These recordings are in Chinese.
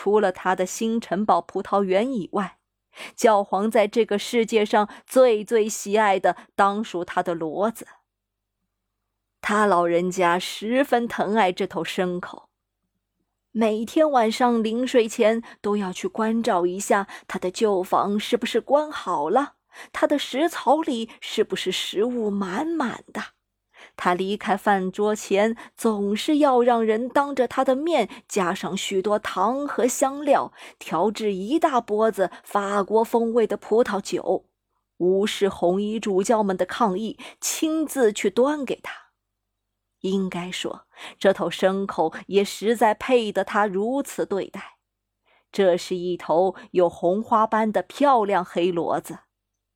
除了他的新城堡葡萄园以外，教皇在这个世界上最最喜爱的当属他的骡子。他老人家十分疼爱这头牲口，每天晚上临睡前都要去关照一下他的旧房是不是关好了，他的食槽里是不是食物满满的。他离开饭桌前，总是要让人当着他的面加上许多糖和香料，调制一大钵子法国风味的葡萄酒，无视红衣主教们的抗议，亲自去端给他。应该说，这头牲口也实在配得他如此对待。这是一头有红花斑的漂亮黑骡子，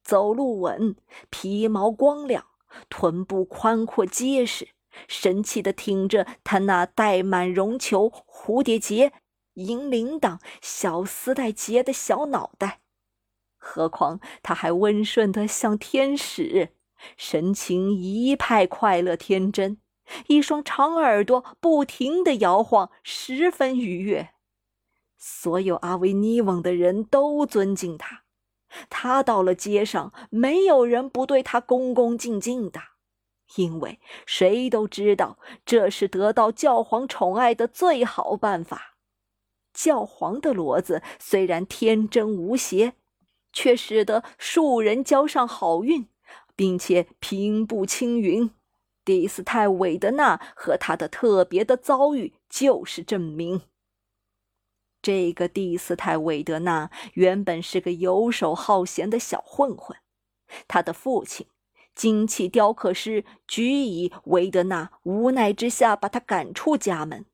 走路稳，皮毛光亮。臀部宽阔结实，神气地挺着他那带满绒球、蝴蝶结、银铃铛、小丝带结的小脑袋。何况他还温顺得像天使，神情一派快乐天真，一双长耳朵不停地摇晃，十分愉悦。所有阿维尼翁的人都尊敬他。他到了街上，没有人不对他恭恭敬敬的，因为谁都知道这是得到教皇宠爱的最好办法。教皇的骡子虽然天真无邪，却使得庶人交上好运，并且平步青云。蒂斯泰韦德纳和他的特别的遭遇就是证明。这个第斯泰韦德纳原本是个游手好闲的小混混，他的父亲，金器雕刻师居以韦德纳无奈之下把他赶出家门，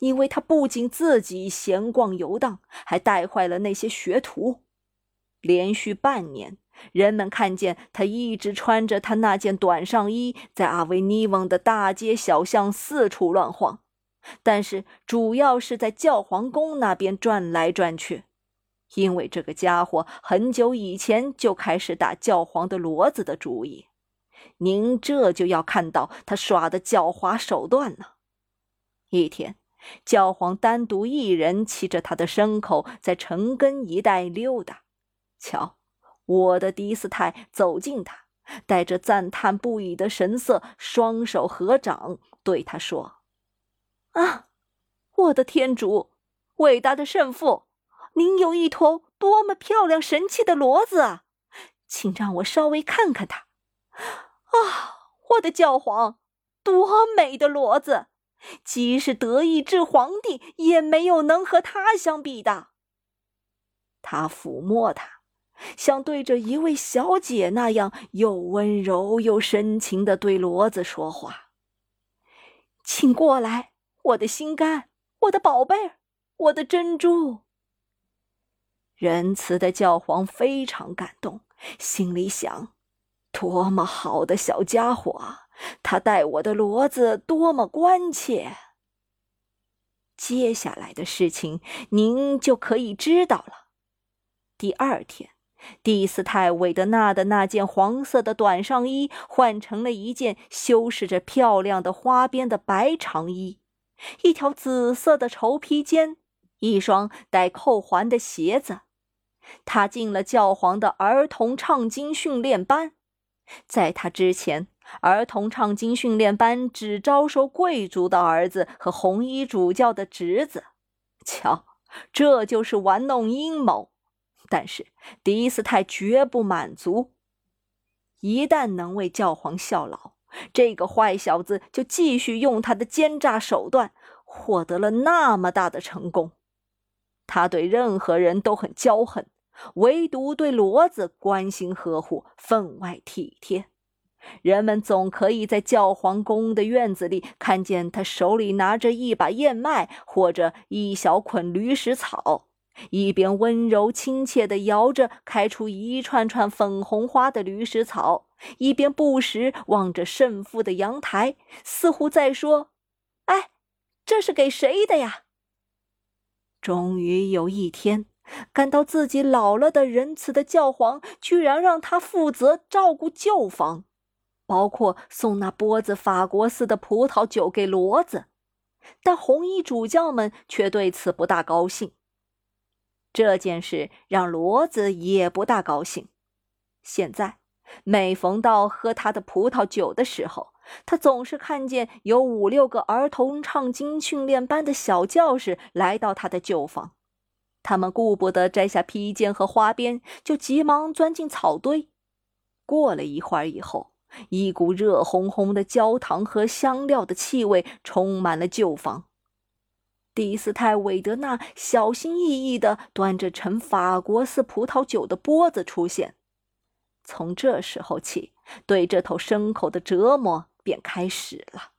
因为他不仅自己闲逛游荡，还带坏了那些学徒。连续半年，人们看见他一直穿着他那件短上衣，在阿维尼翁的大街小巷四处乱晃。但是主要是在教皇宫那边转来转去，因为这个家伙很久以前就开始打教皇的骡子的主意。您这就要看到他耍的狡猾手段呢。一天，教皇单独一人骑着他的牲口在城根一带溜达，瞧，我的迪斯泰走近他，带着赞叹不已的神色，双手合掌，对他说。啊，我的天主，伟大的圣父，您有一头多么漂亮神气的骡子啊！请让我稍微看看它。啊，我的教皇，多美的骡子！即使德意志皇帝也没有能和它相比的。他抚摸它，像对着一位小姐那样，又温柔又深情地对骡子说话。请过来。我的心肝，我的宝贝，我的珍珠。仁慈的教皇非常感动，心里想：多么好的小家伙！他待我的骡子多么关切。接下来的事情您就可以知道了。第二天，蒂斯泰韦德纳的那件黄色的短上衣换成了一件修饰着漂亮的花边的白长衣。一条紫色的绸披肩，一双带扣环的鞋子。他进了教皇的儿童唱经训练班。在他之前，儿童唱经训练班只招收贵族的儿子和红衣主教的侄子。瞧，这就是玩弄阴谋。但是迪斯泰绝不满足。一旦能为教皇效劳。这个坏小子就继续用他的奸诈手段，获得了那么大的成功。他对任何人都很骄横，唯独对骡子关心呵护，分外体贴。人们总可以在教皇宫的院子里看见他手里拿着一把燕麦或者一小捆驴食草。一边温柔亲切地摇着开出一串串粉红花的驴食草，一边不时望着圣父的阳台，似乎在说：“哎，这是给谁的呀？”终于有一天，感到自己老了的仁慈的教皇居然让他负责照顾旧房，包括送那钵子法国似的葡萄酒给骡子，但红衣主教们却对此不大高兴。这件事让骡子也不大高兴。现在，每逢到喝他的葡萄酒的时候，他总是看见有五六个儿童唱经训练班的小教士来到他的旧房。他们顾不得摘下披肩和花边，就急忙钻进草堆。过了一会儿以后，一股热烘烘的焦糖和香料的气味充满了旧房。迪斯泰韦德纳小心翼翼地端着盛法国式葡萄酒的钵子出现。从这时候起，对这头牲口的折磨便开始了。